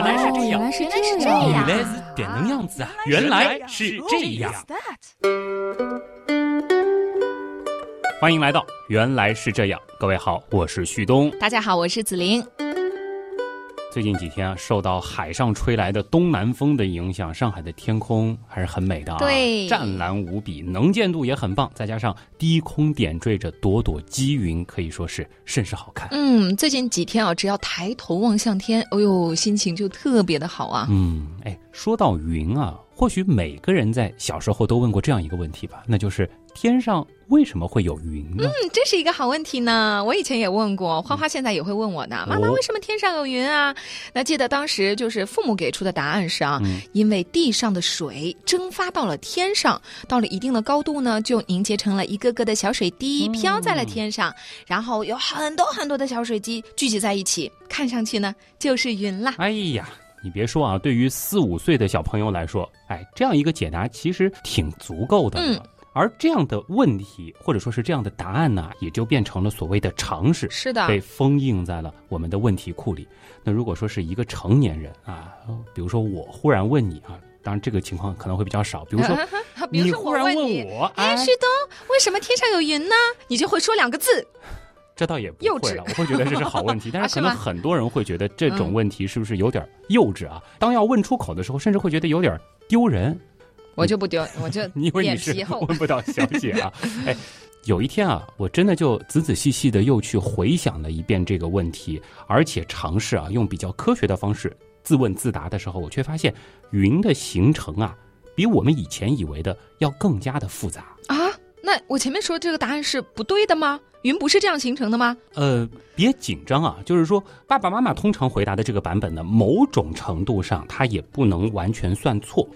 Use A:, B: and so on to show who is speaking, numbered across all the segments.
A: 原来是这样，
B: 原来是
C: 原来是这
B: 样，
A: 原来是这样子啊！原来是这样。欢迎来到《原来是这样》，各位好，我是旭东。
C: 大家好，我是子玲。
A: 最近几天啊，受到海上吹来的东南风的影响，上海的天空还是很美的啊，
C: 对
A: 湛蓝无比，能见度也很棒，再加上低空点缀着朵朵积云，可以说是甚是好看。
C: 嗯，最近几天啊，只要抬头望向天，哎呦，心情就特别的好啊。
A: 嗯，哎，说到云啊，或许每个人在小时候都问过这样一个问题吧，那就是天上为什么会有云呢？
C: 嗯，这是一个好问题呢。我以前也问过，花花现在也会问我呢，妈妈
A: 哦
C: 为什么天上有云啊？那记得当时就是父母给出的答案是啊，
A: 嗯
C: 因为地上的水蒸发到了天上，到了一定的高度呢，就凝结成了一个个的小水滴，飘在了天上，然后有很多很多的小水滴聚集在一起，看上去呢就是云啦。
A: 哎呀，你别说啊，对于四五岁的小朋友来说，哎，这样一个解答其实挺足够的了。
C: 嗯
A: 而这样的问题，或者说是这样的答案呢，也就变成了所谓的常识，
C: 是的，
A: 被封印在了我们的问题库里。那如果说是一个成年人啊，比如说我忽然问你啊，当然这个情况可能会比较少，比如 说你忽然
C: 问，
A: 我，
C: 哎，
A: 哎，
C: 旭东，为什么天上有云呢？你就会说两个字，
A: 这倒也不
C: 幼稚
A: 会了，我会觉得这是好问题，但是可能很多人会觉得这种
C: 嗯
A: 问题是不是有点幼稚啊？当要问出口的时候，甚至会觉得有点丢人。
C: 我就不丢，我就
A: 你是
C: 脸皮厚。
A: 问不到小姐啊。哎，有一天啊，我真的就仔仔细细的又去回想了一遍这个问题，而且尝试啊用比较科学的方式自问自答的时候，我却发现云的形成啊，比我们以前以为的要更加的复杂。
C: 啊，那我前面说这个答案是不对的吗？云不是这样形成的吗？
A: 呃，别紧张啊，就是说爸爸妈妈通常回答的这个版本呢，某种程度上它也不能完全算错。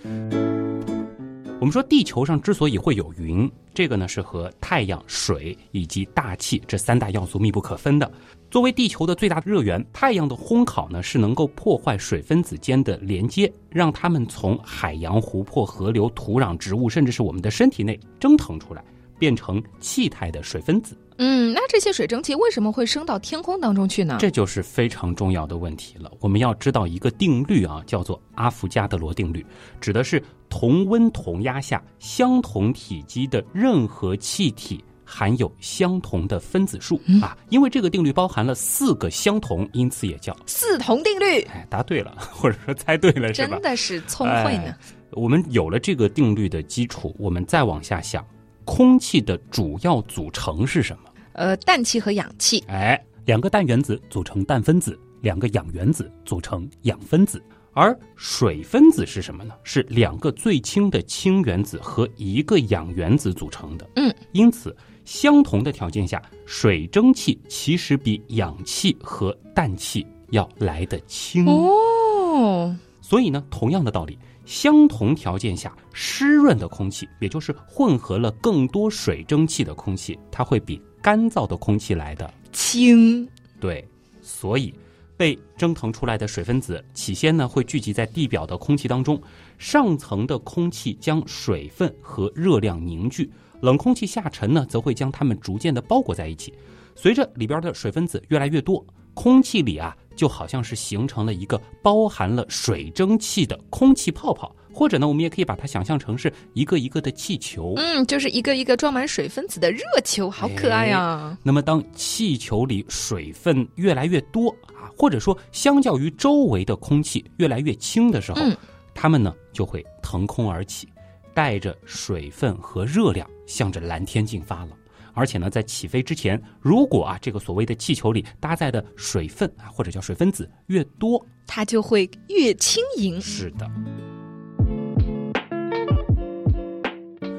A: 我们说地球上之所以会有云，这个呢是和太阳、水以及大气这三大要素密不可分的。作为地球的最大热源，太阳的烘烤呢是能够破坏水分子间的连接，让它们从海洋、湖泊、河流、土壤、植物，甚至是我们的身体内蒸腾出来，变成气态的水分子。
C: 嗯，那这些水蒸气为什么会升到天空当中去呢？
A: 这就是非常重要的问题了。我们要知道一个定律啊，叫做阿伏加德罗定律，指的是同温同压下相同体积的任何气体含有相同的分子数、啊。因为这个定律包含了四个相同，因此也叫
C: 四同定律，
A: 哎，答对了，或者说猜对了，是吧
C: 真？的是聪慧呢。
A: 哎我们有了这个定律的基础，我们再往下想，空气的主要组成是什么？
C: 呃，氮气和氧气，
A: 哎，两个氮原子组成氮分子，两个氧原子组成氧分子。而水分子是什么呢？是两个最轻的氢原子和一个氧原子组成的。
C: 嗯，
A: 因此，相同的条件下，水蒸气其实比氧气和氮气要来得轻。
C: 哦，
A: 所以呢，同样的道理，相同条件下，湿润的空气，也就是混合了更多水蒸气的空气，它会比干燥的空气来的
C: 轻，
A: 对，所以被蒸腾出来的水分子起先呢会聚集在地表的空气当中，上层的空气将水分和热量凝聚，冷空气下沉呢则会将它们逐渐的包裹在一起。随着里边的水分子越来越多，空气里啊就好像是形成了一个包含了水蒸气的空气泡泡，或者呢我们也可以把它想象成是一个一个的气球。
C: 嗯，就是一个一个装满水分子的热球，好可爱呀、
A: 那么，当气球里水分越来越多啊，或者说相较于周围的空气越来越轻的时候，
C: 嗯
A: 它们呢就会腾空而起，带着水分和热量向着蓝天进发了。而且呢，在起飞之前，如果啊这个所谓的气球里搭载的水分啊，或者叫水分子越多，
C: 它就会越轻盈。
A: 是的。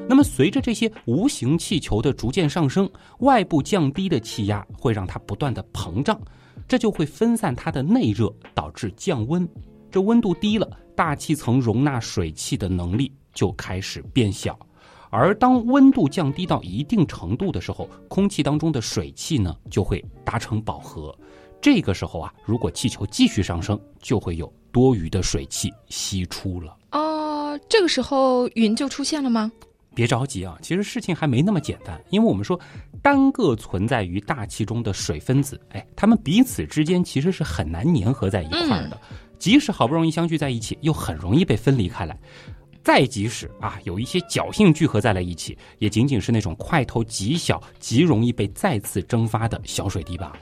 A: 那么，随着这些无形气球的逐渐上升，外部降低的气压会让它不断的膨胀，这就会分散它的内热，导致降温。这温度低了，大气层容纳水汽的能力就开始变小。而当温度降低到一定程度的时候，空气当中的水汽呢就会达成饱和。这个时候啊，如果气球继续上升，就会有多余的水汽析出了。
C: 哦，这个时候云就出现了吗？
A: 别着急啊，其实事情还没那么简单，因为我们说，单个存在于大气中的水分子，哎，它们彼此之间其实是很难粘合在一块儿的。即使好不容易相聚在一起，又很容易被分离开来。再即使啊，有一些侥幸聚合在了一起，也仅仅是那种块头极小、极容易被再次蒸发的小水滴吧。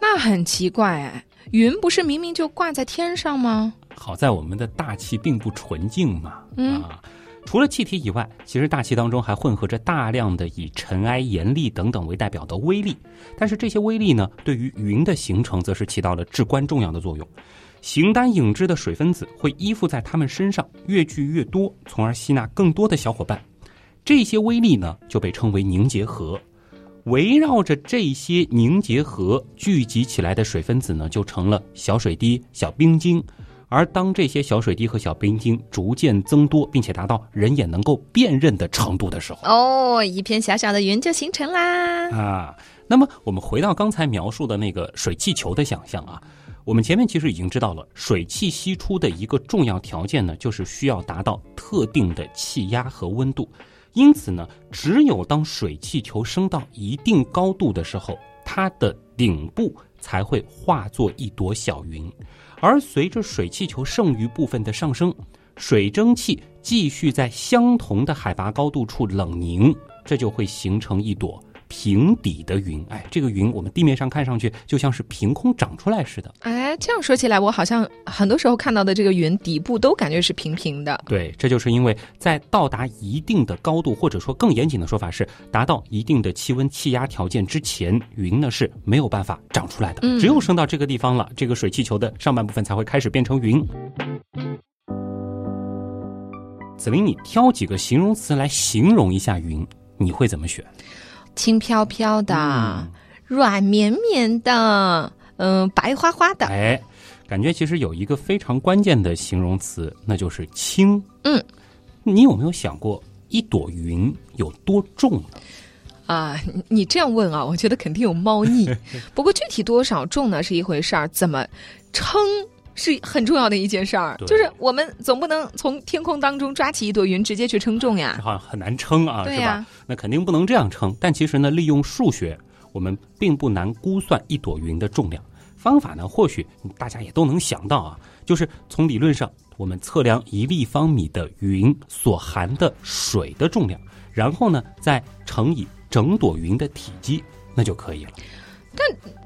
C: 那很奇怪哎，云不是明明就挂在天上吗？
A: 好在我们的大气并不纯净嘛。
C: 嗯
A: 啊，除了气体以外，其实大气当中还混合着大量的以尘埃、盐粒等等为代表的微粒。但是这些微粒呢，对于云的形成则是起到了至关重要的作用。形单影只的水分子会依附在它们身上，越聚越多，从而吸纳更多的小伙伴。这些微粒呢，就被称为凝结核。围绕着这些凝结核聚集起来的水分子呢，就成了小水滴、小冰晶。而当这些小水滴和小冰晶逐渐增多，并且达到人眼能够辨认的程度的时候，
C: 哦，一片小小的云就形成啦。
A: 啊，那么我们回到刚才描述的那个水气球的想象啊，我们前面其实已经知道了，水汽析出的一个重要条件呢，就是需要达到特定的气压和温度。因此呢，只有当水气球升到一定高度的时候，它的顶部才会化作一朵小云。而随着水气球剩余部分的上升，水蒸气继续在相同的海拔高度处冷凝，这就会形成一朵平底的云。哎，这个云我们地面上看上去就像是凭空长出来似的。
C: 哎，这样说起来，我好像很多时候看到的这个云底部都感觉是平平的。
A: 对，这就是因为在到达一定的高度，或者说更严谨的说法是，达到一定的气温、气压条件之前，云呢是没有办法长出来的。
C: 嗯
A: 只有升到这个地方了，这个水气球的上半部分才会开始变成云。子琳，你挑几个形容词来形容一下云，你会怎么选？
C: 轻飘飘的，
A: 嗯
C: 软绵绵的，嗯、白花花的。
A: 哎，感觉其实有一个非常关键的形容词，那就是轻。
C: 嗯，
A: 你有没有想过，一朵云有多重呢？
C: 啊，你你这样问啊，我觉得肯定有猫腻。不过具体多少重呢是一回事儿，怎么称是很重要的一件事儿。就是我们总不能从天空当中抓起一朵云直接去称重呀
A: 这。好像很难称啊，是吧？那肯定不能这样称。但其实呢，利用数学，我们并不难估算一朵云的重量。方法呢，或许大家也都能想到啊，就是从理论上，我们测量一立方米的云所含的水的重量，然后呢，再乘以整朵云的体积，那就可以了。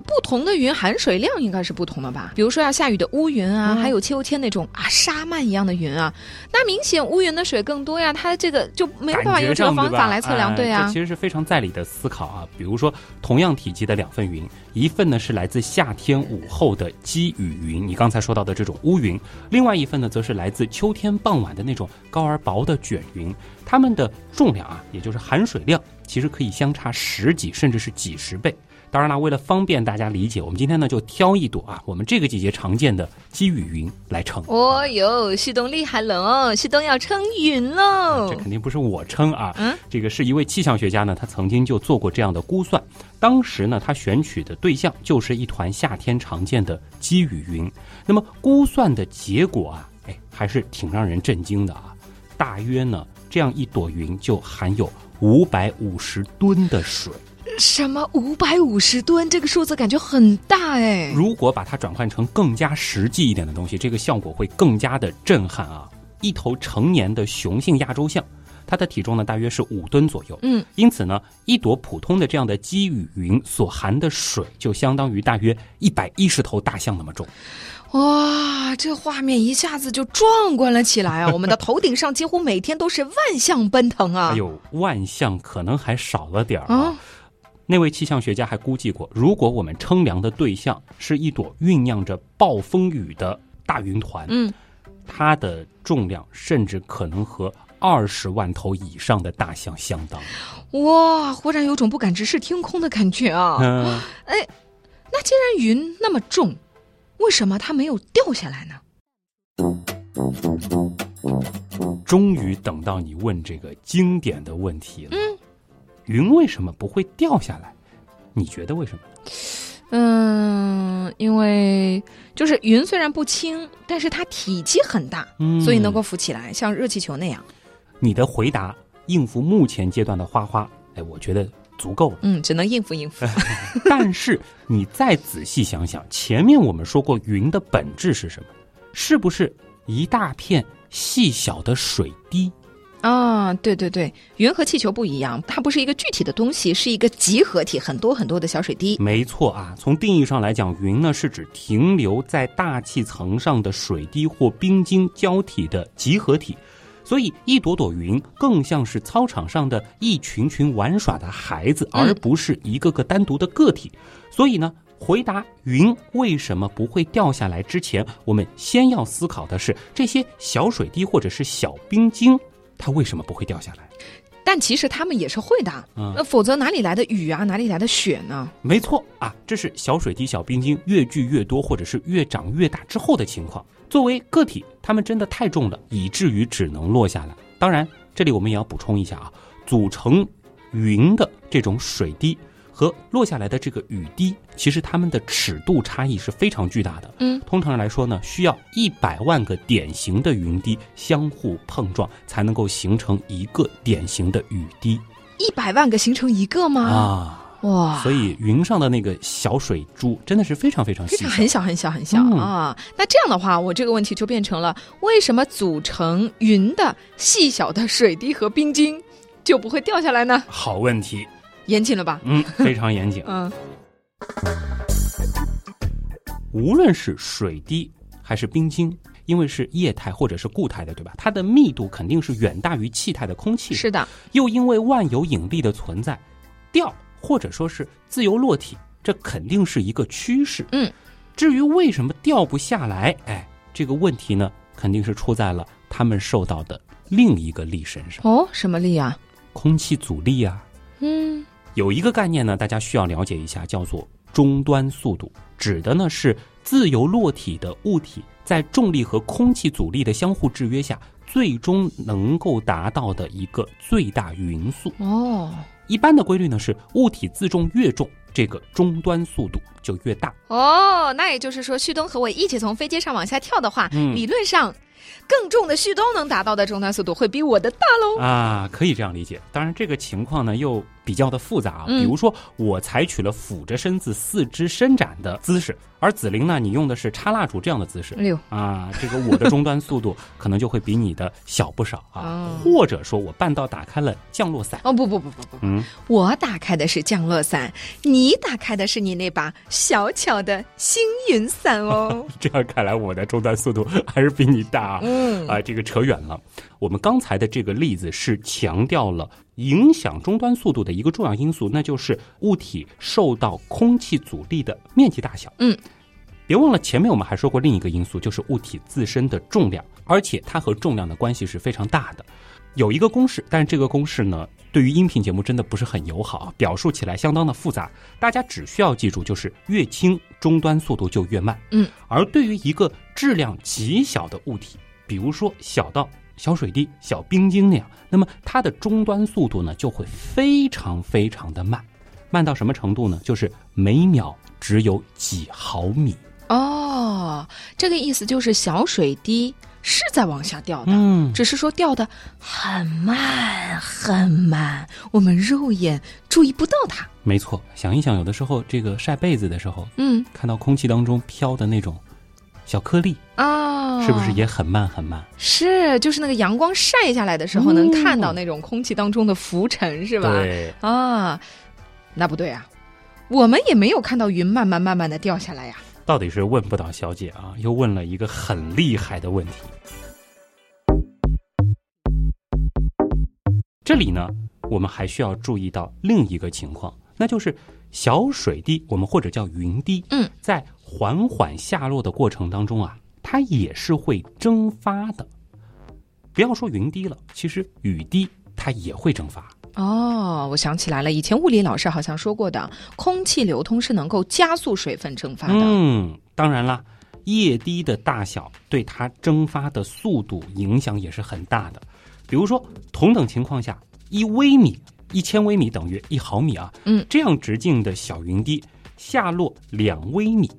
C: 不同的云含水量应该是不同的吧？比如说要下雨的乌云啊，
A: 嗯
C: 还有秋天那种啊沙漫一样的云啊，那明显乌云的水更多呀，它这个就没有办法用这个方法来测量，
A: 哎
C: 对呀、
A: 这其实是非常在理的思考啊。比如说，同样体积的两份云，一份呢是来自夏天午后的积雨云，你刚才说到的这种乌云；另外一份呢，则是来自秋天傍晚的那种高而薄的卷云。它们的重量啊，也就是含水量，其实可以相差十几甚至是几十倍。当然了，为了方便大家理解，我们今天呢就挑一朵啊，我们这个季节常见的积雨云来称。
C: 哦哟，旭东厉害了哦，旭东要称云喽
A: 这。肯定不是我称啊，
C: 嗯
A: 这个是一位气象学家呢，他曾经就做过这样的估算。当时呢，他选取的对象就是一团夏天常见的积雨云。那么估算的结果啊，哎，还是挺让人震惊的啊。大约呢，这样一朵云就含有五百五十吨的水。
C: 什么五百五十吨？这个数字感觉很大哎。
A: 如果把它转换成更加实际一点的东西，这个效果会更加的震撼啊！一头成年的雄性亚洲象，它的体重呢大约是五吨左右。
C: 嗯，
A: 因此呢，一朵普通的这样的积雨云所含的水，就相当于大约一百一十头大象那么重。
C: 哇，这画面一下子就壮观了起来啊！我们的头顶上几乎每天都是万象奔腾啊！
A: 哎呦，万象可能还少了点儿
C: 啊
A: 啊！那位气象学家还估计过，如果我们称量的对象是一朵酝酿着暴风雨的大云团，
C: 嗯，
A: 它的重量甚至可能和二十万头以上的大象相当。
C: 哇，忽然有种不敢直视天空的感觉啊！
A: 嗯，哎
C: 那既然云那么重，为什么它没有掉下来呢？
A: 终于等到你问这个经典的问题了。嗯，云为什么不会掉下来？你觉得为什么？
C: 嗯，因为就是云虽然不轻，但是它体积很大，
A: 嗯
C: 所以能够浮起来，像热气球那样。
A: 你的回答应付目前阶段的花花，哎，我觉得足够了。
C: 嗯，只能应付应付。
A: 但是你再仔细想想，前面我们说过云的本质是什么？是不是一大片细小的水滴？
C: 啊，对对对，云和气球不一样，它不是一个具体的东西，是一个集合体，很多很多的小水滴。
A: 没错啊，从定义上来讲，云呢是指停留在大气层上的水滴或冰晶胶体的集合体，所以一朵朵云更像是操场上的一群群玩耍的孩子，而不是一个个单独的个体。所以呢，回答云为什么不会掉下来之前，我们先要思考的是这些小水滴或者是小冰晶。它为什么不会掉下来？
C: 但其实它们也是会的，
A: 嗯
C: 那，否则哪里来的雨啊，哪里来的雪呢？
A: 没错啊，这是小水滴、小冰晶越聚越多，或者是越长越大之后的情况。作为个体，它们真的太重了，以至于只能落下来。当然，这里我们也要补充一下啊，组成云的这种水滴和落下来的这个雨滴，其实它们的尺度差异是非常巨大的。
C: 嗯，
A: 通常来说呢，需要一百万个典型的云滴相互碰撞，才能够形成一个典型的雨滴
C: 一百万个形成一个吗？
A: 啊。
C: 哇，
A: 所以云上的那个小水珠真的是非常非常细小，
C: 非常很小很小很小、
A: 嗯
C: 啊。那这样的话，我这个问题就变成了：为什么组成云的细小的水滴和冰晶就不会掉下来呢？
A: 好问题，
C: 严谨了吧？
A: 嗯，非常严谨。
C: 嗯，
A: 无论是水滴还是冰晶，因为是液态或者是固态的，对吧？它的密度肯定是远大于气态的空气的。
C: 是的，
A: 又因为万有引力的存在，掉或者说是自由落体，这肯定是一个趋势。
C: 嗯，
A: 至于为什么掉不下来，哎，这个问题呢，肯定是出在了他们受到的另一个力身上
C: 哦，什么力啊？——
A: 空气阻力啊。
C: 嗯，
A: 有一个概念呢，大家需要了解一下，叫做终端速度，指的呢是自由落体的物体在重力和空气阻力的相互制约下，最终能够达到的一个最大匀速。
C: 哦
A: 一般的规律呢是物体自重越重，这个终端速度就越大。
C: 哦，那也就是说，旭东和我一起从飞机上往下跳的话，
A: 嗯
C: 理论上更重的旭东能达到的终端速度会比我的大喽。
A: 啊，可以这样理解。当然，这个情况呢又比较的复杂比如说，我采取了俯着身子、四肢伸展的姿势，而紫菱呢，你用的是插蜡烛这样的姿势。
C: 六
A: 啊，这个我的终端速度 可能就会比你的小不少啊，
C: 哦
A: 或者说我半道打开了降落伞，
C: 哦不不不不不，
A: 嗯，
C: 我打开的是降落伞，你打开的是你那把小巧的星云伞哦。
A: 这样看来我的终端速度还是比你大啊。
C: 嗯
A: 啊，这个扯远了。我们刚才的这个例子是强调了影响终端速度的一个重要因素，那就是物体受到空气阻力的面积大小。
C: 嗯，
A: 别忘了前面我们还说过另一个因素，就是物体自身的重量，而且它和重量的关系是非常大的。有一个公式，但是这个公式呢，对于音频节目真的不是很友好，表述起来相当的复杂。大家只需要记住，就是越轻，终端速度就越慢。
C: 嗯，
A: 而对于一个质量极小的物体，比如说小到小水滴、小冰晶那样，那么它的终端速度呢就会非常非常的慢，慢到什么程度呢？就是每秒只有几毫米。
C: 哦，这个意思就是小水滴是在往下掉的。
A: 嗯，
C: 只是说掉的很慢很慢，我们肉眼注意不到它。
A: 没错。想一想，有的时候这个晒被子的时候，
C: 嗯
A: 看到空气当中飘的那种小颗粒，
C: 啊，
A: 是不是也很慢很慢？
C: 是？就是那个阳光晒下来的时候，
A: 嗯
C: 能看到那种空气当中的浮尘，是吧？
A: 对，
C: 啊，那不对啊，我们也没有看到云慢慢慢慢的掉下来呀、
A: 到底是问不倒小姐啊，又问了一个很厉害的问题。这里呢，我们还需要注意到另一个情况，那就是小水滴，我们或者叫云滴，
C: 嗯，
A: 在缓缓下落的过程当中啊，它也是会蒸发的。不要说云滴了，其实雨滴它也会蒸发。
C: 哦，我想起来了，以前物理老师好像说过的，空气流通是能够加速水分蒸发的。
A: 嗯，当然了，液滴的大小对它蒸发的速度影响也是很大的。比如说，同等情况下，一微米、一千微米等于一毫米啊，
C: 嗯，
A: 这样直径的小云滴下落两微米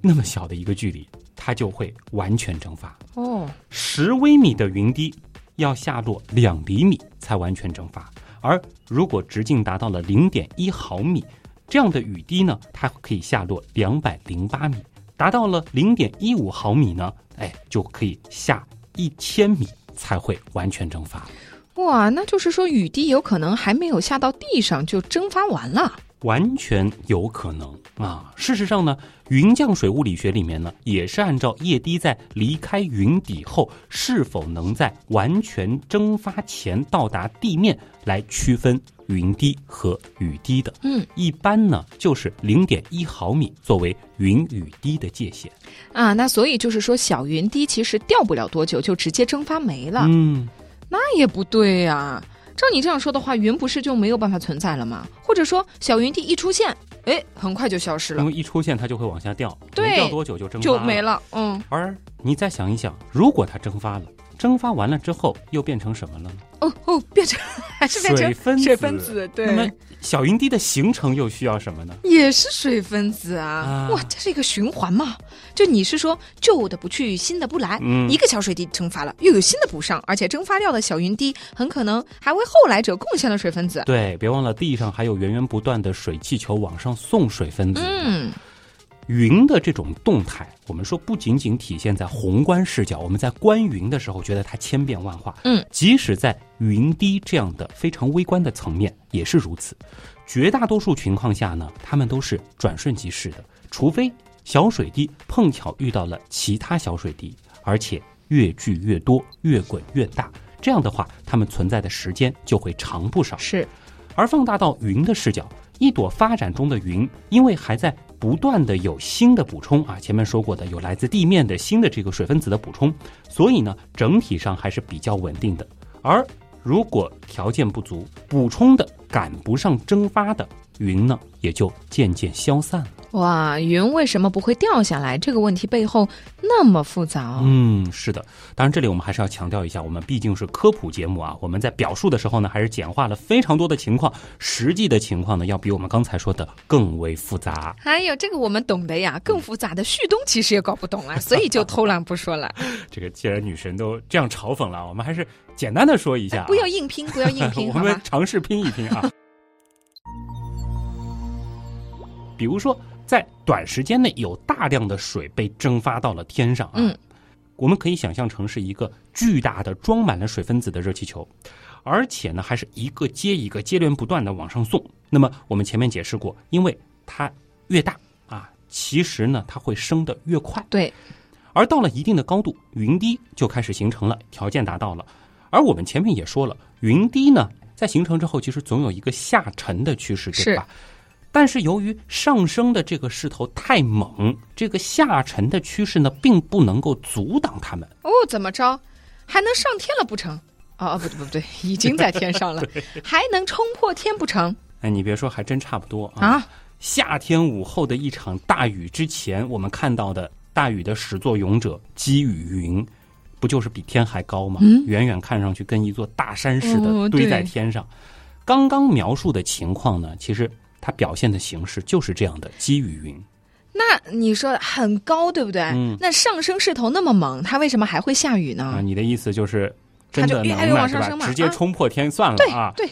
A: 那么小的一个距离，它就会完全蒸发。
C: 哦，
A: 十微米的云滴要下落两厘米才完全蒸发，而如果直径达到了零点一毫米，这样的雨滴呢，它可以下落两百零八米，达到了零点一五毫米呢，哎，就可以下一千米才会完全蒸发。
C: 哇，那就是说雨滴有可能还没有下到地上就蒸发完了。
A: 完全有可能啊！事实上呢，云降水物理学里面呢，也是按照液滴在离开云底后是否能在完全蒸发前到达地面来区分云滴和雨滴的。
C: 嗯，
A: 一般呢就是零点一毫米作为云雨滴的界限。
C: 啊，那所以就是说，小云滴其实掉不了多久就直接蒸发没了。
A: 嗯，
C: 那也不对呀。照你这样说的话，云不是就没有办法存在了吗？或者说，小云滴一出现，哎，很快就消失了。
A: 因为一出现它就会往下掉，
C: 对，
A: 掉多久就蒸发
C: 就没了。嗯。
A: 而你再想一想，如果它蒸发了，蒸发完了之后又变成什么了呢？
C: 哦哦，变成还是变成
A: 水分子。
C: 水分子，对。
A: 那么小云滴的形成又需要什么呢？
C: 也是水分子啊！哇，这是一个循环嘛？就你是说旧的不去，新的不来？
A: 嗯，
C: 一个小水滴蒸发了，又有新的补上，而且蒸发掉的小云滴很可能还为后来者贡献了水分子。
A: 对，别忘了地上还有源源不断的水气球往上送水分子。
C: 嗯。
A: 云的这种动态，我们说不仅仅体现在宏观视角，我们在观云的时候觉得它千变万化，
C: 嗯，
A: 即使在云滴这样的非常微观的层面也是如此。绝大多数情况下呢，它们都是转瞬即逝的，除非小水滴碰巧遇到了其他小水滴，而且越聚越多，越滚越大，这样的话，它们存在的时间就会长不少。
C: 是，
A: 而放大到云的视角，一朵发展中的云，因为还在。不断的有新的补充啊，前面说过的有来自地面的新的这个水分子的补充，所以呢，整体上还是比较稳定的。而如果条件不足，补充的赶不上蒸发的云呢，也就渐渐消散了。
C: 哇，云为什么不会掉下来？这个问题背后那么复杂。
A: 嗯，是的。当然，这里我们还是要强调一下，我们毕竟是科普节目啊。我们在表述的时候呢，还是简化了非常多的情况，实际的情况呢，要比我们刚才说的更为复杂。
C: 还有这个我们懂的呀，更复杂的旭东其实也搞不懂啊，所以就偷懒不说了。
A: 这个既然女神都这样嘲讽了，我们还是简单的说一下，
C: 不要硬拼，不要硬拼，
A: 我们尝试拼一拼啊。比如说。在短时间内有大量的水被蒸发到了天上啊，我们可以想象成是一个巨大的装满了水分子的热气球，而且呢还是一个接一个接连不断的往上送。那么我们前面解释过，因为它越大啊，其实呢它会升得越快。
C: 对，
A: 而到了一定的高度，云滴就开始形成了，条件达到了。而我们前面也说了，云滴呢在形成之后，其实总有一个下沉的趋势，对吧？但是由于上升的这个势头太猛，这个下沉的趋势呢，并不能够阻挡他们。
C: 哦，怎么着，还能上天了不成？哦哦，不对不对，已经在天上了，还能冲破天不成？
A: 哎，你别说，还真差不多啊。夏天午后的一场大雨之前，我们看到的大雨的始作俑者积雨云，不就是比天还高吗？远远看上去跟一座大山似的堆在天上。刚刚描述的情况呢，其实。它表现的形式就是这样的积雨云，
C: 那你说很高对不对？
A: 嗯，
C: 那上升势头那么猛，它为什么还会下雨呢？
A: 啊，你的意思就是真的
C: 能
A: 了是吧？直接冲破天算了啊！
C: 对，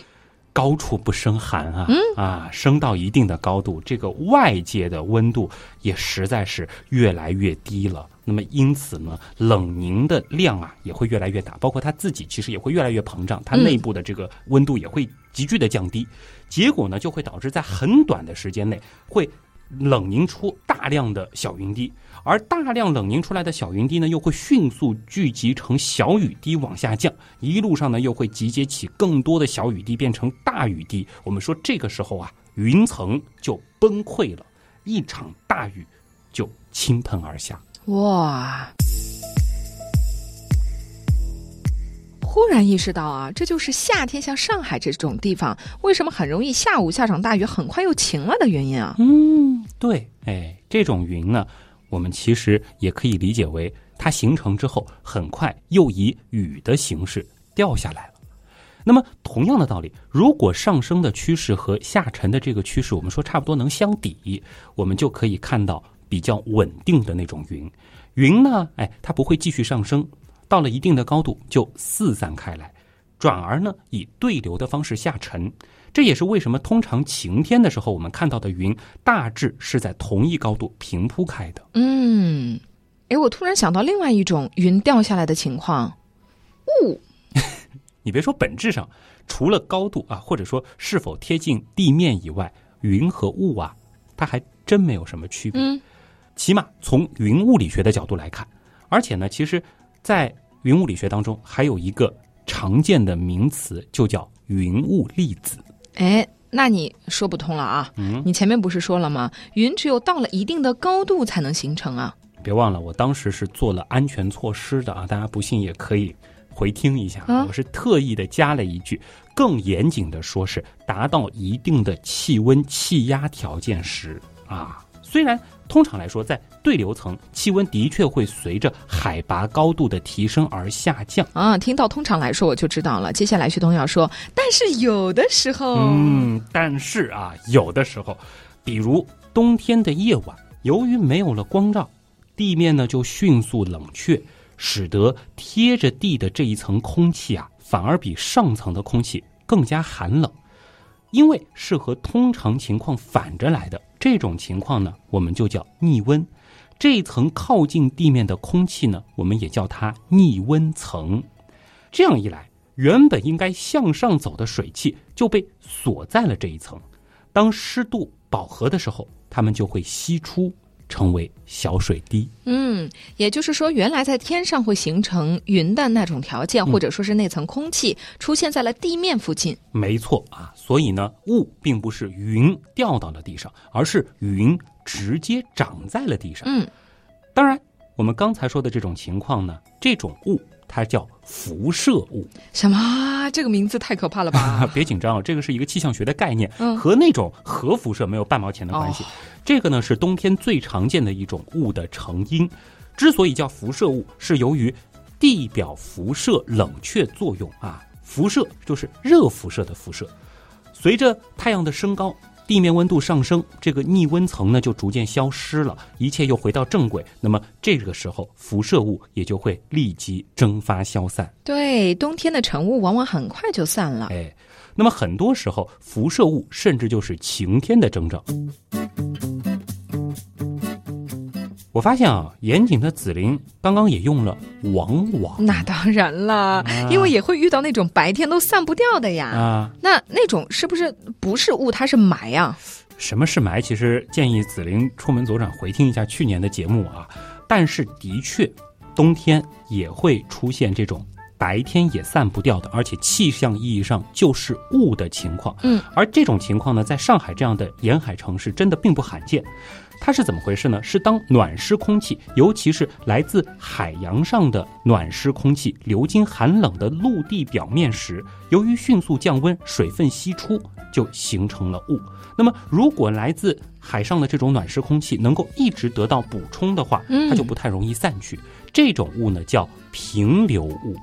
A: 高处不胜寒啊！
C: 嗯
A: 啊，升到一定的高度，这个外界的温度也实在是越来越低了。那么因此呢，冷凝的量啊也会越来越大，包括它自己其实也会越来越膨胀，它内部的这个温度也会急剧的降低。结果呢，就会导致在很短的时间内会冷凝出大量的小云滴，而大量冷凝出来的小云滴呢，又会迅速聚集成小雨滴往下降，一路上呢又会集结起更多的小雨滴变成大雨滴。我们说这个时候啊，云层就崩溃了，一场大雨就倾盆而下。
C: 哇！忽然意识到啊，这就是夏天像上海这种地方为什么很容易下午下场大雨，很快又晴了的原因啊。
A: 嗯，对，哎，这种云呢，我们其实也可以理解为它形成之后，很快又以雨的形式掉下来了。那么同样的道理，如果上升的趋势和下沉的这个趋势，我们说差不多能相抵，我们就可以看到比较稳定的那种云。云呢，哎，它不会继续上升。到了一定的高度就四散开来，转而呢以对流的方式下沉。这也是为什么通常晴天的时候，我们看到的云大致是在同一高度平铺开的。
C: 嗯，哎，我突然想到另外一种云掉下来的情况，雾。
A: 你别说，本质上除了高度啊，或者说是否贴近地面以外，云和雾啊，它还真没有什么区别。
C: 嗯，
A: 起码从云物理学的角度来看，而且呢，其实，在云物理学当中还有一个常见的名词，就叫云雾粒子。
C: 哎，那你说不通了啊！
A: 嗯，
C: 你前面不是说了吗？云只有到了一定的高度才能形成啊。
A: 别忘了，我当时是做了安全措施的啊，大家不信也可以。回听一下，我是特意的加了一句，更严谨的说是达到一定的气温气压条件时啊。虽然通常来说，在对流层气温的确会随着海拔高度的提升而下降
C: 啊。听到通常来说，我就知道了。接下来旭东要说，但是有的时候，
A: 嗯，但是啊，有的时候，比如冬天的夜晚，由于没有了光照，地面呢就迅速冷却。使得贴着地的这一层空气啊，反而比上层的空气更加寒冷，因为是和通常情况反着来的。这种情况呢，我们就叫逆温。这一层靠近地面的空气呢，我们也叫它逆温层。这样一来，原本应该向上走的水汽就被锁在了这一层。当湿度饱和的时候，它们就会析出。成为小水滴。
C: 嗯，也就是说，原来在天上会形成云的那种条件，或者说是那层空气出现在了地面附近。
A: 没错啊，所以呢，雾并不是云掉到了地上，而是云直接长在了地上。
C: 嗯，
A: 当然，我们刚才说的这种情况呢，这种雾。它叫辐射物，
C: 什么？这个名字太可怕了吧！
A: 别紧张啊，这个是一个气象学的概念，
C: 嗯，
A: 和那种核辐射没有半毛钱的关系。这个呢是冬天最常见的一种雾的成因。之所以叫辐射雾，是由于地表辐射冷却作用啊。辐射就是热辐射的辐射，随着太阳的升高。地面温度上升，这个逆温层呢就逐渐消失了，一切又回到正轨。那么这个时候，辐射物也就会立即蒸发消散。
C: 对，冬天的晨雾往往很快就散了。
A: 哎，那么很多时候，辐射物甚至就是晴天的征兆。我发现啊，严谨的紫菱刚刚也用了“往往”。
C: 那当然了，因为也会遇到那种白天都散不掉的呀。
A: 啊，
C: 那那种是不是不是雾，它是霾啊？
A: 什么是霾？其实建议紫菱出门左转回听一下去年的节目啊。但是的确，冬天也会出现这种白天也散不掉的，而且气象意义上就是雾的情况。
C: 嗯，
A: 而这种情况呢，在上海这样的沿海城市，真的并不罕见。它是怎么回事呢？是当暖湿空气，尤其是来自海洋上的暖湿空气流经寒冷的陆地表面时，由于迅速降温，水分析出，就形成了雾。那么，如果来自海上的这种暖湿空气能够一直得到补充的话，它就不太容易散去。这种雾呢，叫平流雾，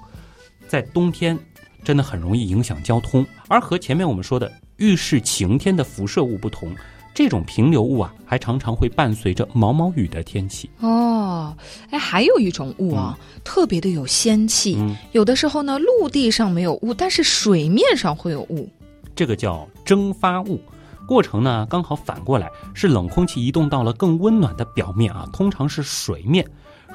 A: 在冬天真的很容易影响交通。而和前面我们说的预示晴天的辐射物不同。这种平流雾啊，还常常会伴随着毛毛雨的天气
C: 哦。哎，还有一种雾啊，特别的有仙气。有的时候呢，陆地上没有雾，但是水面上会有雾。
A: 这个叫蒸发雾，过程呢刚好反过来，是冷空气移动到了更温暖的表面啊，通常是水面。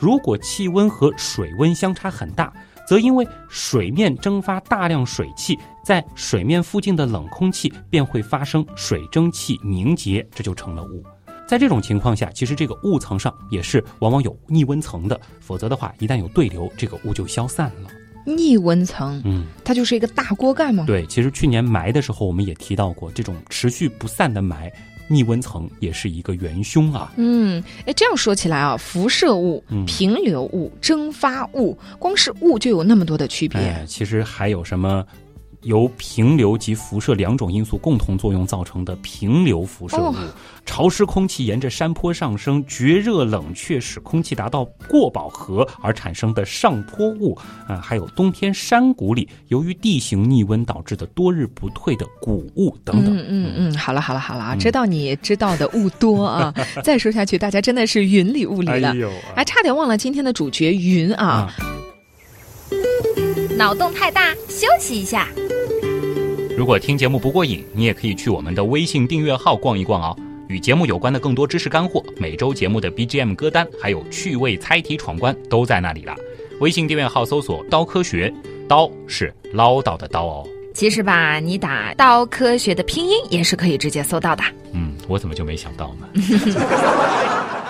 A: 如果气温和水温相差很大。则因为水面蒸发大量水汽，在水面附近的冷空气便会发生水蒸气凝结，这就成了雾。在这种情况下，其实这个雾层上也是往往有逆温层的，否则的话，一旦有对流，这个雾就消散了。
C: 逆温层，
A: 嗯，
C: 它就是一个大锅盖吗？
A: 对，其实去年霾的时候，我们也提到过这种持续不散的霾。逆温层也是一个元凶啊。
C: 嗯，哎，这样说起来啊，辐射物、平流物、蒸发物，光是物就有那么多的区别。
A: 其实还有什么？由平流及辐射两种因素共同作用造成的平流辐射物，潮湿空气沿着山坡上升，绝热冷却使空气达到过饱和而产生的上坡雾啊，还有冬天山谷里由于地形逆温导致的多日不退的谷物等等。
C: 嗯嗯嗯，好了好了好了啊，知道你知道的雾多啊，再说下去大家真的是云里雾里了，还差点忘了今天的主角云啊。脑洞太大，休息一下。
A: 如果听节目不过瘾，你也可以去我们的微信订阅号逛一逛哦。与节目有关的更多知识干货，每周节目的 BGM 歌单，还有趣味猜题闯关都在那里了。微信订阅号搜索“刀科学”，刀是唠叨的刀哦。
C: 其实吧，你打“刀科学”的拼音也是可以直接搜到的。
A: 嗯，我怎么就没想到呢？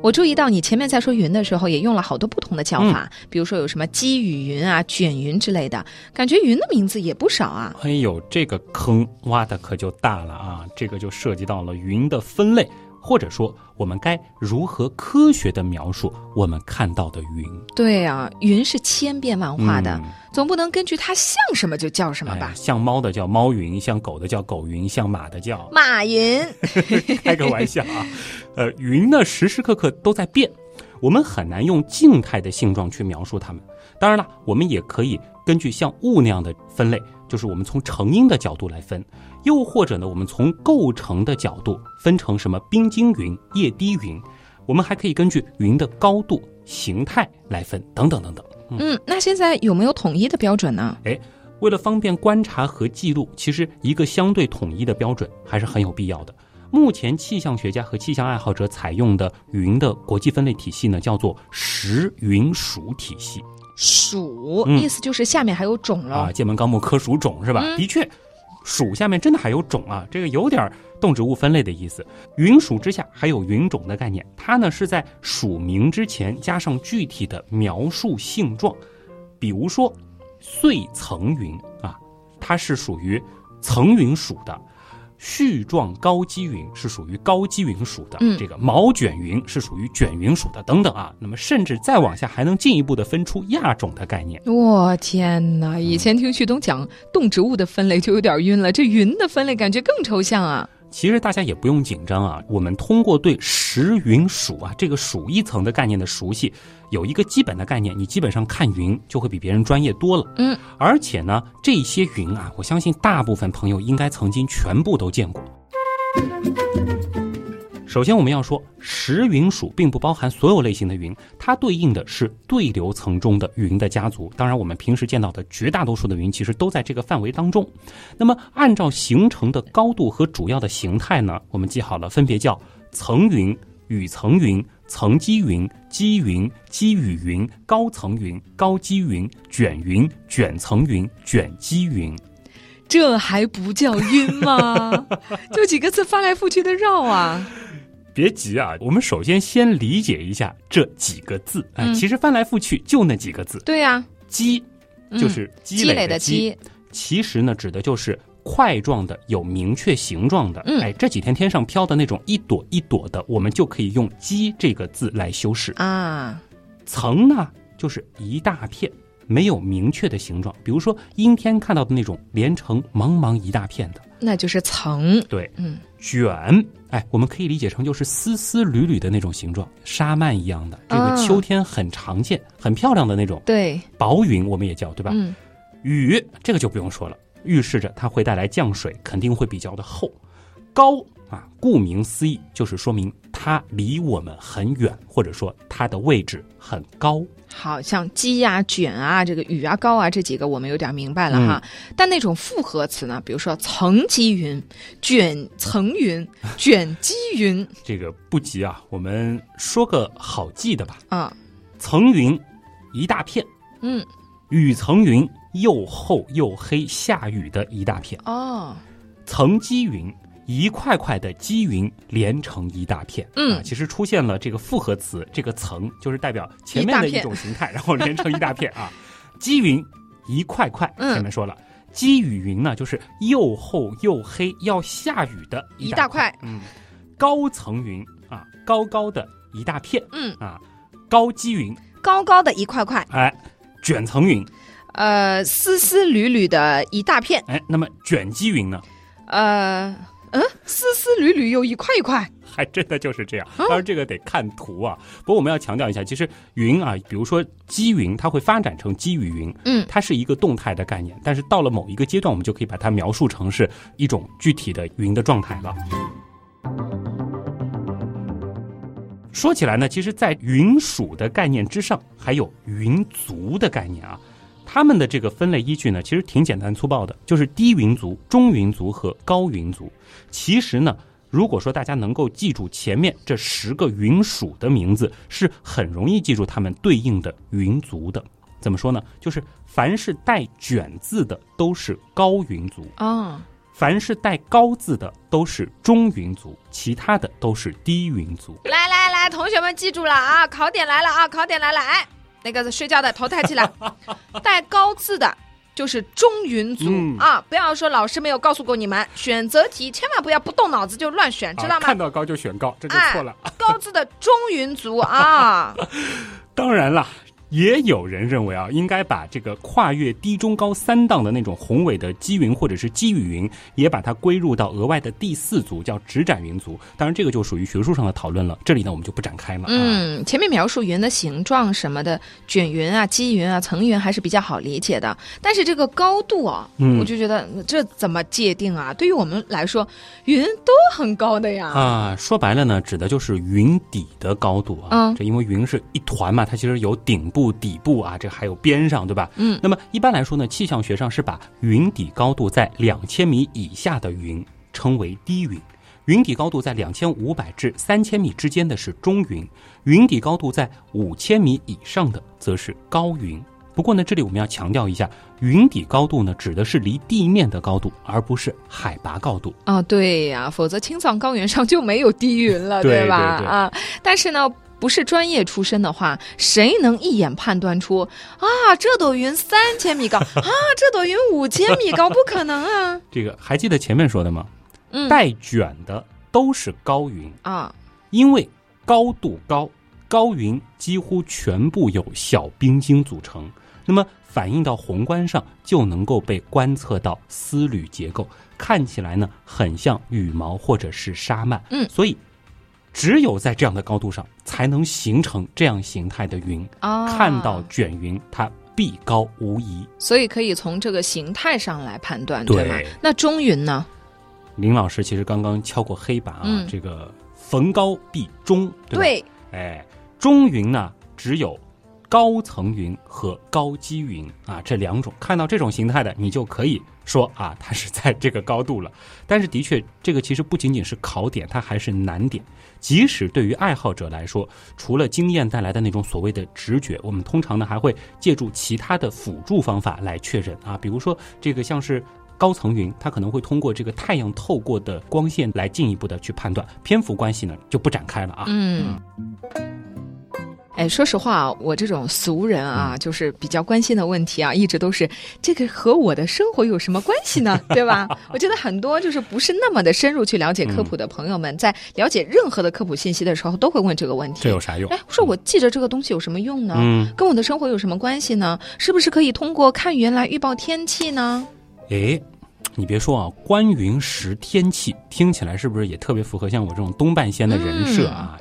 C: 我注意到你前面在说云的时候，也用了好多不同的叫法，比如说有什么积雨云啊、卷云之类的，感觉云的名字也不少啊。
A: 哎呦，这个坑挖的可就大了啊！这个就涉及到了云的分类。或者说，我们该如何科学的描述我们看到的云？
C: 对啊，云是千变万化的，总不能根据它像什么就叫什么吧？
A: 像猫的叫猫云，像狗的叫狗云，像马的叫
C: 马云。
A: 开个玩笑啊，呃，云呢时时刻刻都在变，我们很难用静态的性状去描述它们。当然了，我们也可以根据像雾那样的分类，就是我们从成因的角度来分。又或者呢，我们从构成的角度分成什么冰晶云、液滴云，我们还可以根据云的高度、形态来分，等等等等。
C: 嗯，那现在有没有统一的标准呢？
A: 哎，为了方便观察和记录，其实一个相对统一的标准还是很有必要的。目前气象学家和气象爱好者采用的云的国际分类体系呢，叫做十云属体系。
C: 属意思就是下面还有种了
A: 啊，《剑门纲目科属种》是吧？的确。属下面真的还有种啊，这个有点动植物分类的意思。云属之下还有云种的概念，它呢是在属名之前加上具体的描述性状，比如说穗层云啊，它是属于层云属的。絮状高积云是属于高积云属的，这个毛卷云是属于卷云属的，等等啊。那么甚至再往下还能进一步的分出亚种的概念。
C: 我天哪！以前听旭东讲动植物的分类就有点晕了，这云的分类感觉更抽象啊。
A: 其实大家也不用紧张啊，我们通过对时云属啊这个属一层的概念的熟悉，有一个基本的概念，你基本上看云就会比别人专业多了。
C: 嗯，
A: 而且呢，这些云啊，我相信大部分朋友应该曾经全部都见过。首先，我们要说时云属并不包含所有类型的云，它对应的是对流层中的云的家族。当然，我们平时见到的绝大多数的云其实都在这个范围当中。那么，按照形成的高度和主要的形态呢，我们记好了，分别叫层云、雨层云、层积云、积云、积雨云、高层云、高积云、卷云、卷层云、卷积云。
C: 这还不叫晕吗？就几个字翻来覆去的绕啊！
A: 别急啊，我们首先先理解一下这几个字。哎，其实翻来覆去就那几个字。
C: 对呀，
A: 积就是积累
C: 的
A: 积，其实呢指的就是块状的、有明确形状的。哎，这几天天上飘的那种一朵一朵的，我们就可以用“积”这个字来修饰
C: 啊。
A: 层呢就是一大片，没有明确的形状，比如说阴天看到的那种连成茫茫一大片的，
C: 那就是层。
A: 对，
C: 嗯，
A: 卷。哎，我们可以理解成就是丝丝缕缕的那种形状，沙曼一样的，这个秋天很常见、很漂亮的那种。
C: 对，
A: 薄云我们也叫，对吧？
C: 嗯，
A: 雨这个就不用说了，预示着它会带来降水，肯定会比较的厚。高。啊，顾名思义，就是说明它离我们很远，或者说它的位置很高。
C: 好像鸡呀、卷啊、这个雨啊、高啊这几个我们有点明白了哈。但那种复合词呢，比如说层积云、卷层云、卷积云，
A: 这个不急啊，我们说个好记的吧。
C: 啊，
A: 层云一大片，
C: 嗯，
A: 雨层云又厚又黑，下雨的一大片。
C: 哦，
A: 层积云。一块块的积云连成一大片，
C: 嗯，
A: 其实出现了这个复合词，这个层就是代表前面的一种形态，然后连成一大片啊。积云一块块，前面说了，积雨云呢，就是又厚又黑要下雨的
C: 一大块，
A: 嗯，高层云啊，高高的一大片，
C: 嗯。
A: 啊，高积云，
C: 高高的一块块，
A: 哎，卷层云，
C: 呃，丝丝缕缕的一大片，
A: 哎，那么卷积云呢？
C: 呃。嗯，丝丝缕缕又一块一块，
A: 还真的就是这样。当然，这个得看图啊。不过我们要强调一下，其实云啊，比如说积云，它会发展成积雨云，
C: 嗯，
A: 它是一个动态的概念。但是到了某一个阶段，我们就可以把它描述成是一种具体的云的状态了。说起来呢，其实，在云属的概念之上，还有云族的概念啊。他们的这个分类依据呢，其实挺简单粗暴的，就是低云族、中云族和高云族。其实呢，如果说大家能够记住前面这十个云属的名字，是很容易记住他们对应的云族的。怎么说呢？就是凡是带卷字的都是高云族
C: 啊，
A: 凡是带高字的都是中云族，其他的都是低云族。
C: 来来来，同学们记住了啊，考点来了啊，考点来了，哎。那个睡觉的头抬起来，带高字的就是中云族啊！不要说老师没有告诉过你们，选择题千万不要不动脑子就乱选，知道吗？
A: 看到高就选高，这就错了。
C: 高字的中云族啊！
A: 当然了。也有人认为啊，应该把这个跨越低中高三档的那种宏伟的积云或者是积雨云，也把它归入到额外的第四组，叫直展云族。当然，这个就属于学术上的讨论了，这里呢我们就不展开了。
C: 嗯，前面描述云的形状什么的，卷云啊、积云啊、层云还是比较好理解的。但是这个高度啊，我就觉得这怎么界定啊？对于我们来说，云都很高的呀。
A: 啊，说白了呢，指的就是云底的高度啊。嗯，这因为云是一团嘛，它其实有顶部。部底部啊，这还有边上，对吧？
C: 嗯，
A: 那么一般来说呢，气象学上是把云底高度在两千米以下的云称为低云，云底高度在两千五百至三千米之间的是中云，云底高度在五千米以上的则是高云。不过呢，这里我们要强调一下，云底高度呢指的是离地面的高度，而不是海拔高度。
C: 啊，对呀，否则青藏高原上就没有低云了，对吧？啊，但是呢。不是专业出身的话，谁能一眼判断出啊？这朵云三千米高 啊，这朵云五千米高，不可能啊！
A: 这个还记得前面说的吗？
C: 嗯，
A: 带卷的都是高云
C: 啊，
A: 因为高度高，高云几乎全部由小冰晶组成，那么反映到宏观上就能够被观测到丝缕结构，看起来呢很像羽毛或者是沙幔。
C: 嗯，
A: 所以。只有在这样的高度上，才能形成这样形态的云。看到卷云，它必高无疑。
C: 所以可以从这个形态上来判断，对吗？那中云呢？
A: 林老师其实刚刚敲过黑板啊，这个逢高必中，对吧？哎，中云呢，只有。高层云和高积云啊，这两种看到这种形态的，你就可以说啊，它是在这个高度了。但是的确，这个其实不仅仅是考点，它还是难点。即使对于爱好者来说，除了经验带来的那种所谓的直觉，我们通常呢还会借助其他的辅助方法来确认啊。比如说，这个像是高层云，它可能会通过这个太阳透过的光线来进一步的去判断。篇幅关系呢，就不展开了啊。
C: 嗯。哎，说实话，我这种俗人啊，就是比较关心的问题啊，一直都是这个和我的生活有什么关系呢？对吧？我觉得很多就是不是那么的深入去了解科普的朋友们，在了解任何的科普信息的时候，都会问这个问题：
A: 这有啥用？
C: 哎，说我记着这个东西有什么用呢？嗯，跟我的生活有什么关系呢？是不是可以通过看云来预报天气呢？
A: 哎。你别说啊，观云识天气，听起来是不是也特别符合像我这种东半仙的人设啊？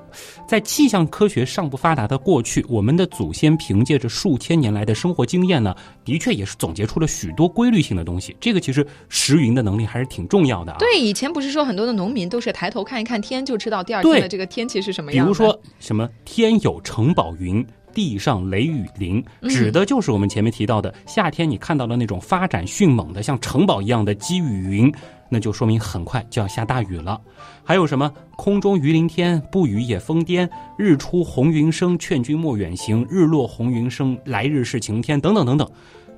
A: 在气象科学尚不发达的过去，我们的祖先凭借着数千年来的生活经验呢，的确也是总结出了许多规律性的东西。这个其实识云的能力还是挺重要的啊。
C: 对，以前不是说很多的农民都是抬头看一看天就知道第二天的这个天气是什么样？
A: 比如说什么天有城堡云。地上雷雨淋，指的就是我们前面提到的夏天，你看到的那种发展迅猛的像城堡一样的积雨云，那就说明很快就要下大雨了。还有什么空中雨淋天，不雨也疯癫，日出红云生，劝君莫远行；日落红云生，来日是晴天，等等等等。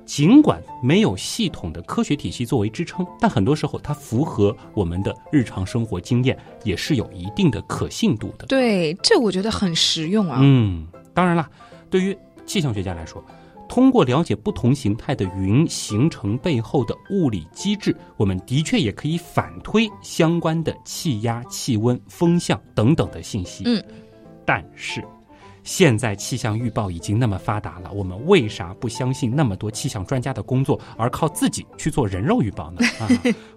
A: 尽管没有系统的科学体系作为支撑，但很多时候它符合我们的日常生活经验，也是有一定的可信度的。
C: 对，这我觉得很实用啊。
A: 嗯，当然了。对于气象学家来说，通过了解不同形态的云形成背后的物理机制，我们的确也可以反推相关的气压、气温、风向等等的信息。
C: 嗯，
A: 但是。现在气象预报已经那么发达了，我们为啥不相信那么多气象专家的工作，而靠自己去做人肉预报呢？啊！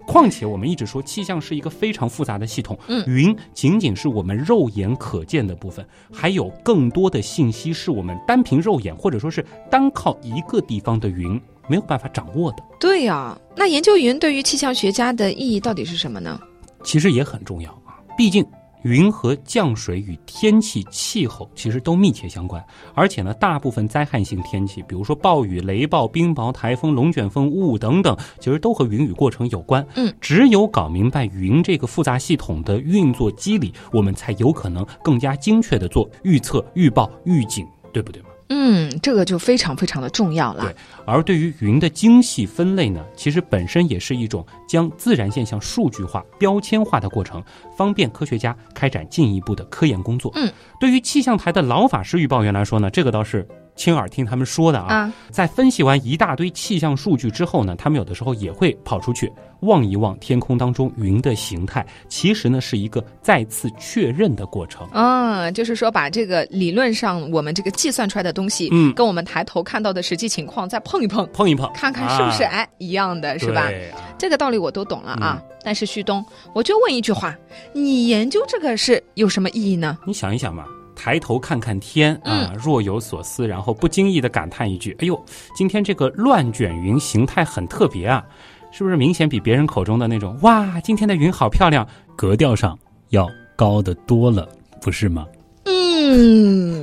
A: 况且我们一直说气象是一个非常复杂的系统，云仅仅是我们肉眼可见的部分，还有更多的信息是我们单凭肉眼或者说是单靠一个地方的云没有办法掌握的。
C: 对呀，那研究云对于气象学家的意义到底是什么呢？
A: 其实也很重要啊，毕竟。云和降水与天气、气候其实都密切相关，而且呢，大部分灾害性天气，比如说暴雨、雷暴、冰雹、台风、龙卷风、雾等等，其实都和云雨过程有关。
C: 嗯，
A: 只有搞明白云这个复杂系统的运作机理，我们才有可能更加精确的做预测、预报、预警，对不对嘛？
C: 嗯，这个就非常非常的重要了。
A: 对而对于云的精细分类呢，其实本身也是一种将自然现象数据化、标签化的过程，方便科学家开展进一步的科研工作。
C: 嗯，
A: 对于气象台的老法师预报员来说呢，这个倒是亲耳听他们说的啊。
C: 啊，
A: 在分析完一大堆气象数据之后呢，他们有的时候也会跑出去望一望天空当中云的形态，其实呢是一个再次确认的过程。
C: 嗯，就是说把这个理论上我们这个计算出来的东西，
A: 嗯
C: 跟我们抬头看到的实际情况再碰一碰，
A: 碰一碰，
C: 看看是不是
A: 啊
C: 哎一样的，是吧？这个道理我都懂了啊。但是旭东，我就问一句话：你研究这个是有什么意义呢？
A: 你想一想嘛，抬头看看天啊，若有所思，然后不经意的感叹一句：“哎呦，今天这个乱卷云形态很特别啊，是不是明显比别人口中的那种哇，今天的云好漂亮，格调上要高得多了，不是吗？”
C: 嗯，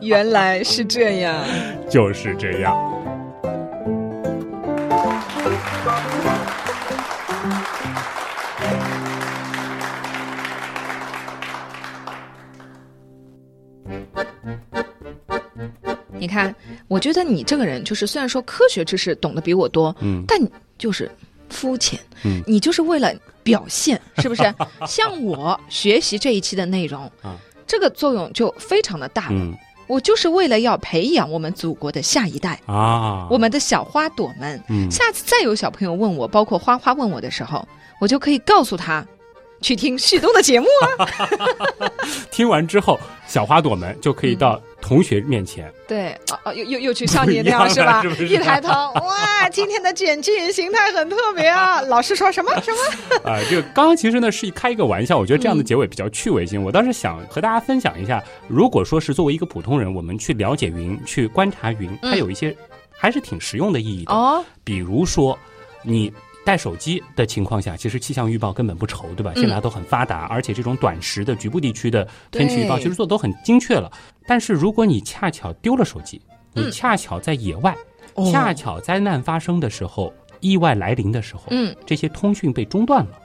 C: 原来是这样。
A: 就是这样。
C: 你看，我觉得你这个人就是虽然说科学知识懂得比我多，
A: 嗯
C: 但你就是肤浅，
A: 嗯
C: 你就是为了表现，是不是？像我学习这一期的内容，
A: 啊
C: 这个作用就非常的大了。
A: 嗯
C: 我就是为了要培养我们祖国的下一代，
A: 啊，
C: 我们的小花朵们。
A: 嗯
C: 下次再有小朋友问我，包括花花问我的时候，我就可以告诉他，去听旭东的节目啊。
A: 听完之后，小花朵们就可以到同学面前，
C: 对，哦哦，又又又去像你那样是吧？
A: 是是
C: 一抬头，哇，今天的卷积云形态很特别啊！老师说什么 什么？
A: 啊，这个刚刚其实呢是开一个玩笑，我觉得这样的结尾比较趣味性。我当时想和大家分享一下，如果说是作为一个普通人，我们去了解云、去观察云，它有一些还是挺实用的意义的。
C: 哦，
A: 比如说，你带手机的情况下，其实气象预报根本不愁，对吧？
C: 嗯
A: 现在都很发达，而且这种短时的局部地区的天气预报其实做的都很精确了。但是如果你恰巧丢了手机，你
C: 嗯
A: 恰巧在野外，
C: 哦
A: 恰巧灾难发生的时候，意外来临的时候，
C: 嗯，
A: 这些通讯被中断了。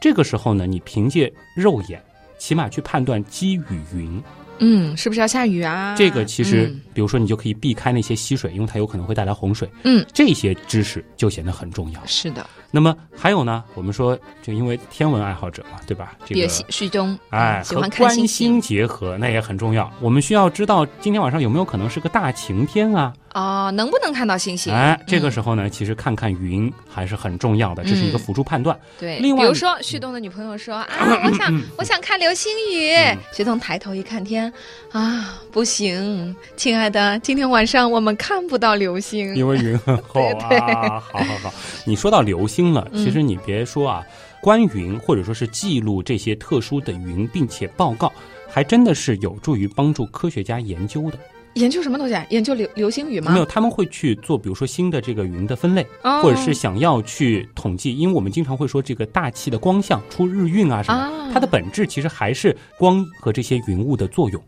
A: 这个时候呢，你凭借肉眼，起码去判断积雨云。
C: 嗯，是不是要下雨啊？
A: 这个其实，
C: 嗯
A: 比如说你就可以避开那些溪水，因为它有可能会带来洪水。
C: 嗯，
A: 这些知识就显得很重要。
C: 是的，
A: 那么还有呢，我们说，就因为天文爱好者嘛，对吧？这个
C: 旭旭东，
A: 哎
C: 嗯，喜
A: 和
C: 欢看
A: 观
C: 星星
A: 星结合，那也很重要。我们需要知道今天晚上有没有可能是个大晴天啊？
C: 哦，能不能看到星星？
A: 哎，这个
C: 嗯
A: 时候呢，其实看看云还是很重要的，这是一个
C: 嗯
A: 辅助判断。
C: 对，
A: 另外
C: 比如说旭东的女朋友说啊，我想我想看流星雨
A: 嗯，
C: 旭东抬头一看天，啊，不行，亲爱的，今天晚上我们看不到流星。
A: 因为云很厚
C: 对
A: 啊。好好好，你说到流星了，
C: 嗯
A: 其实你别说啊，观云或者说是记录这些特殊的云，并且报告，还真的是有助于帮助科学家研究的。
C: 研究什么东西啊？研究流流星雨吗？
A: 没有，他们会去做，比如说新的这个云的分类，
C: 哦，
A: 或者是想要去统计，因为我们经常会说这个大气的光象出日晕啊什么，
C: 啊，
A: 它的本质其实还是光和这些云雾的作用。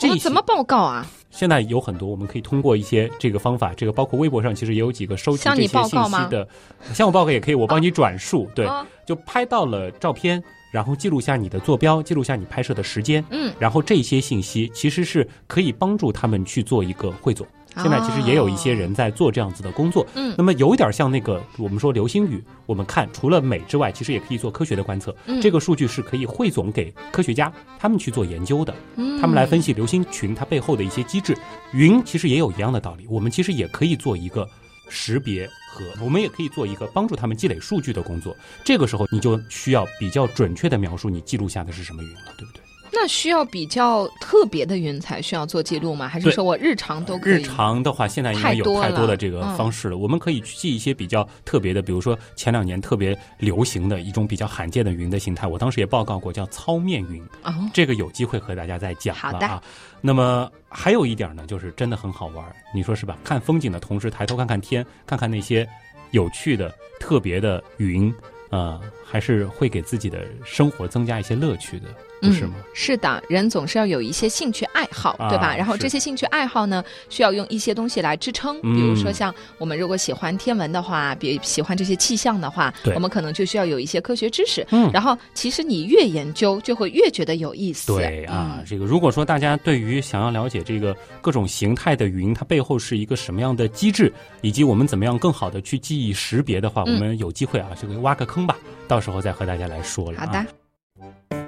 A: 这
C: 我们怎么报告啊？
A: 现在有很多，我们可以通过一些这个方法，这个包括微博上其实也有几个收集这些信息的，向我报告也可以，我帮你转述。对，
C: 哦
A: 就拍到了照片，然后记录下你的坐标，记录下你拍摄的时间，
C: 嗯，
A: 然后这些信息其实是可以帮助他们去做一个汇总。现在其实也有一些人在做这样子的工作，
C: 嗯
A: 那么有一点像那个我们说流星雨，我们看除了美之外，其实也可以做科学的观测，
C: 嗯
A: 这个数据是可以汇总给科学家他们去做研究的。
C: 嗯
A: 他们来分析流星群它背后的一些机制。云其实也有一样的道理，我们其实也可以做一个识别和，我们也可以做一个帮助他们积累数据的工作。这个时候你就需要比较准确的描述你记录下的是什么云了，对不对？
C: 那需要比较特别的云才需要做记录吗？还是说我日常都可以？
A: 日常的话，现在应该有
C: 太多
A: 的这个
C: 嗯
A: 方式了。我们可以去记一些比较特别的，比如说前两年特别流行的一种比较罕见的云的形态，我当时也报告过，叫糙面云。
C: 哦，
A: 这个有机会和大家再讲
C: 好的
A: 了啊。那么还有一点呢，就是真的很好玩，你说是吧？看风景的同时，抬头看看天，看看那些有趣的、特别的云，呃，还是会给自己的生活增加一些乐趣的。不是吗？
C: 是的，人总是要有一些兴趣爱好，
A: 啊
C: 对吧？然后这些兴趣爱好呢，需要用一些东西来支撑。比如说
A: 嗯
C: 像我们如果喜欢天文的话，比喜欢这些气象的话
A: 对，
C: 我们可能就需要有一些科学知识。
A: 嗯
C: 然后其实你越研究，就会越觉得有意思。
A: 对啊，
C: 嗯
A: 这个如果说大家对于想要了解这个各种形态的云，它背后是一个什么样的机制，以及我们怎么样更好的去记忆识别的话，
C: 嗯
A: 我们有机会啊，这个挖个坑吧，到时候再和大家来说了、啊。
C: 好的。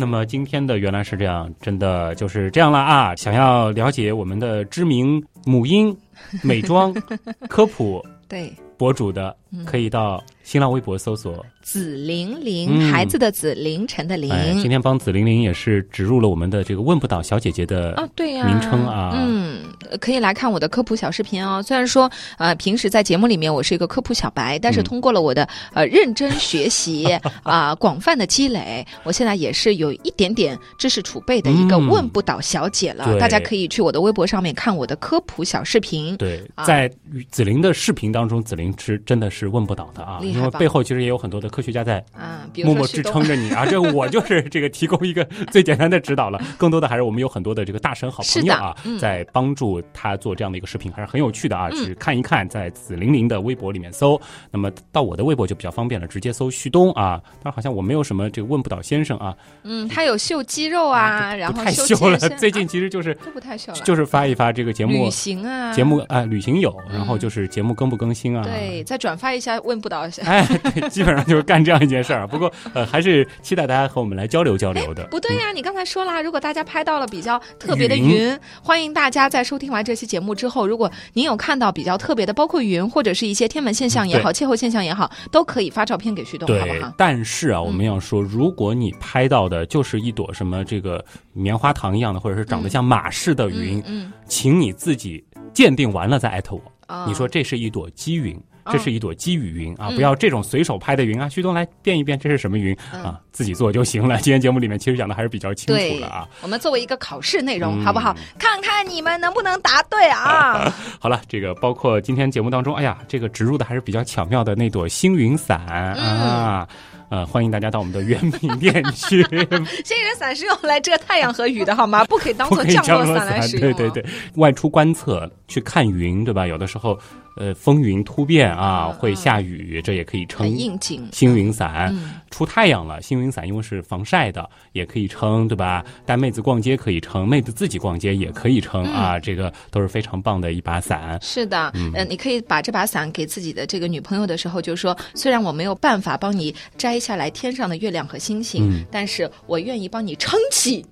A: 那么今天的原来是这样，真的就是这样了啊！想要了解我们的知名母婴、美妆、科普
C: 对，
A: 博主的，
C: 嗯
A: 可以到新浪微博搜索
C: 紫玲玲，
A: 嗯
C: 孩子的紫，凌晨的凌。
A: 哎，今天帮紫玲玲也是植入了我们的这个问不倒小姐姐的
C: 啊，对呀、
A: 名称啊
C: 嗯，呃可以来看我的科普小视频哦。虽然说，呃，平时在节目里面我是一个科普小白，但是
A: 嗯
C: 通过了我的呃认真学习 啊、广泛的积累，我现在也是有一点点知识储备的一个
A: 嗯
C: 问不倒小姐了。
A: 对
C: 大家可以去我的微博上面看我的科普小视频。
A: 对，
C: 啊
A: 在紫玲的视频当中，紫玲是真的是问不倒的啊，因为背后其实也有很多的科学家在
C: 啊，
A: 默默支撑着你啊。这我就是这个提供一个 最简单的指导了，更多的还是我们有很多的这个大神好朋友啊，
C: 嗯
A: 在帮助他做这样的一个视频，还是很有趣的啊。
C: 嗯
A: 去看一看，在紫玲玲的微博里面搜，那么到我的微博就比较方便了，直接搜旭东啊。但好像我没有什么这个问不倒先生啊，
C: 嗯，他有秀肌肉啊，然后秀
A: 太秀了，最近
C: 啊
A: 其实就是
C: 都不太秀了，
A: 就是发一发这个节目
C: 旅行啊，
A: 节目啊、旅行有，然后
C: 嗯
A: 就是节目更不更新啊？
C: 对，再转发一下，问不倒一下。
A: 哎，对，基本上就是干这样一件事儿。不过，呃，还是期待大家和我们来交流交流的。
C: 不对呀、你刚才说了，如果大家拍到了比较特别的
A: 云
C: 云，欢迎大家在收听完这期节目之后，如果您有看到比较特别的，包括云或者是一些天文现象也好、气候现象也好，都可以发照片给旭东，好
A: 对
C: 不好？，
A: 但是啊，我们要说，如果你拍到的就是一朵什么这个棉花糖一样的，或者是长得像马似的云，
C: 嗯，
A: 请你自己鉴定完了再艾特我。
C: 啊
A: 你说这是一朵积云，
C: 哦
A: 这是一朵积雨云啊，
C: 嗯
A: 不要这种随手拍的云啊。旭东来变一变这是什么云
C: 嗯
A: 啊，自己做就行了。今天节目里面其实讲的还是比较清楚
C: 对
A: 了啊。
C: 我们作为一个考试内容，
A: 嗯
C: 好不好？看看你们能不能答对啊！
A: 好了，这个包括今天节目当中，哎呀，这个植入的还是比较巧妙的那朵星云伞、
C: 嗯
A: 啊。呃，欢迎大家到我们的原品店去，
C: 星云伞是用来遮太阳和雨的，好吗？不可以当做降
A: 落
C: 伞来使用、
A: 对对对，，外出观测去看云，对吧？有的时候，呃，风云突变啊，
C: 嗯
A: 会下雨，这也可以撑
C: 很应景。
A: 星云伞。
C: 嗯
A: 出太阳了，星云伞因为是防晒的，也可以撑，对吧？带妹子逛街可以撑，妹子自己逛街也可以撑、
C: 嗯
A: 啊，这个都是非常棒的一把伞。
C: 是的，
A: 嗯
C: 呃，你可以把这把伞给自己的这个女朋友的时候，就说：虽然我没有办法帮你摘下来天上的月亮和星星，
A: 嗯
C: 但是我愿意帮你撑起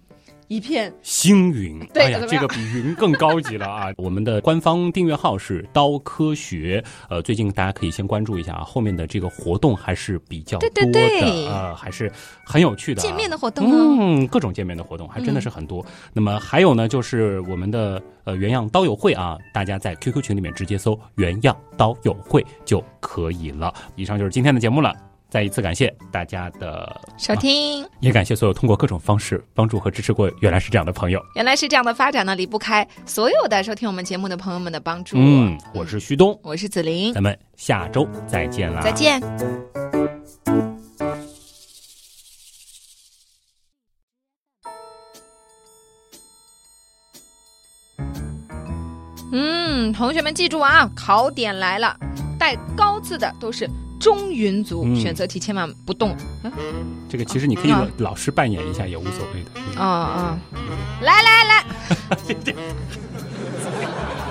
C: 一片。
A: 星云，哎呀，这个比云更高级了啊！我们的官方订阅号是刀科学，呃，最近大家可以先关注一下啊，后面的这个活动还是比较多的，
C: 对对对
A: 呃，还是很有趣的、啊。
C: 见面的活动哦
A: 嗯，各种见面的活动还真的是很多。那么还有呢，就是我们的呃原样刀友会啊，大家在 QQ 群里面直接搜“原样刀友会”就可以了。以上就是今天的节目了。再一次感谢大家的
C: 收听，
A: 也感谢所有通过各种方式帮助和支持过原来是这样的朋友。
C: 原来是这样的发展呢，离不开所有的收听我们节目的朋友们的帮助。
A: 嗯，我是旭东，
C: 我是子琳，
A: 咱们下周再见啦！
C: 再。见。嗯，同学们记住啊，考点来了，带高字的都是中云族选择题千万不动，
A: 这个其实你可以老师扮演一下也无所谓的。
C: 啊啊，来来来。